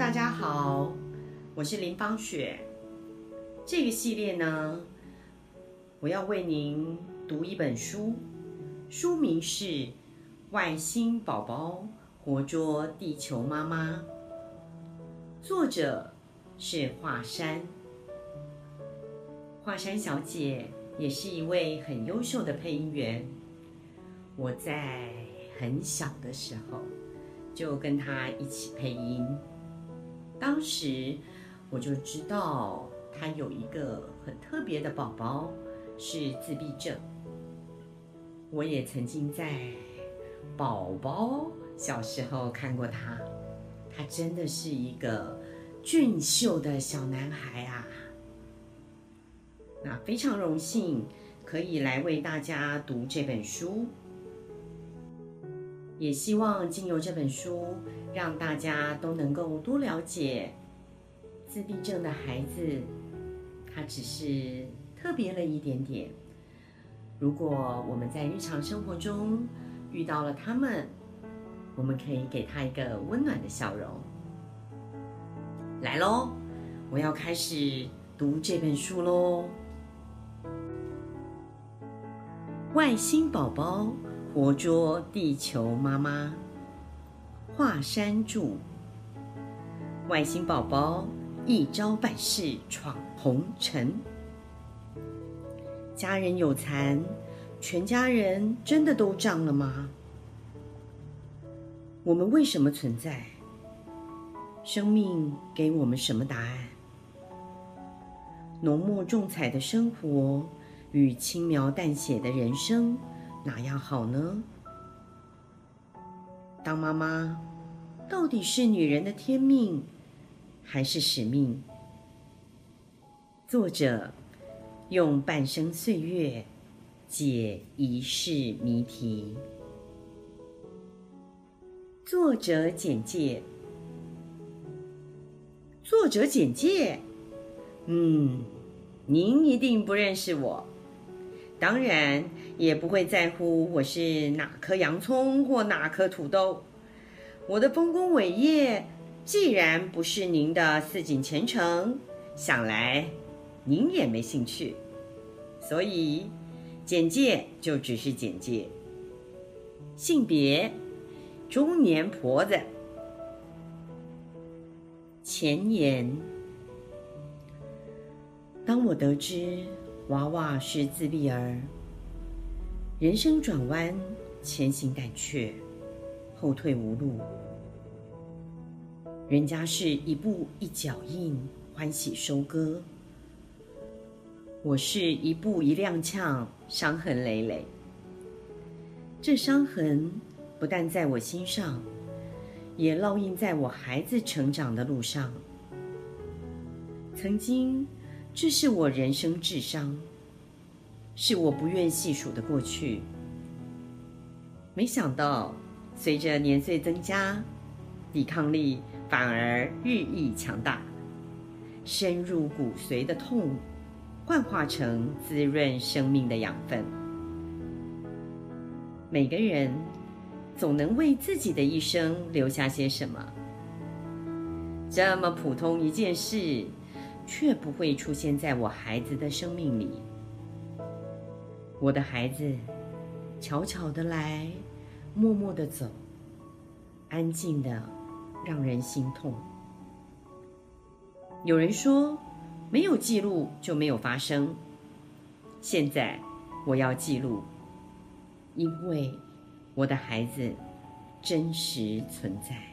大家好，我是林芳雪。这个系列呢，我要为您读一本书，书名是《外星宝宝活捉地球妈妈》，作者是华山。华山小姐也是一位很优秀的配音员。我在很小的时候就跟她一起配音。当时我就知道他有一个很特别的宝宝是自闭症。我也曾经在宝宝小时候看过他，他真的是一个俊秀的小男孩啊！那非常荣幸可以来为大家读这本书，也希望经由这本书。让大家都能够多了解自闭症的孩子，他只是特别了一点点。如果我们在日常生活中遇到了他们，我们可以给他一个温暖的笑容。来喽，我要开始读这本书喽。外星宝宝活捉地球妈妈。华山着，外星宝宝一招百事闯红尘。家人有残，全家人真的都障了吗？我们为什么存在？生命给我们什么答案？浓墨重彩的生活与轻描淡写的人生，哪样好呢？当妈妈，到底是女人的天命，还是使命？作者用半生岁月解一世谜题。作者简介。作者简介。嗯，您一定不认识我，当然。也不会在乎我是哪颗洋葱或哪颗土豆。我的丰功伟业，既然不是您的似锦前程，想来您也没兴趣。所以，简介就只是简介。性别：中年婆子。前言：当我得知娃娃是自闭儿。人生转弯，前行胆怯，后退无路。人家是一步一脚印，欢喜收割；我是一步一踉跄，伤痕累累。这伤痕不但在我心上，也烙印在我孩子成长的路上。曾经，这是我人生智商。是我不愿细数的过去。没想到，随着年岁增加，抵抗力反而日益强大，深入骨髓的痛，幻化成滋润生命的养分。每个人总能为自己的一生留下些什么。这么普通一件事，却不会出现在我孩子的生命里。我的孩子，悄悄的来，默默的走，安静的，让人心痛。有人说，没有记录就没有发生。现在我要记录，因为我的孩子真实存在。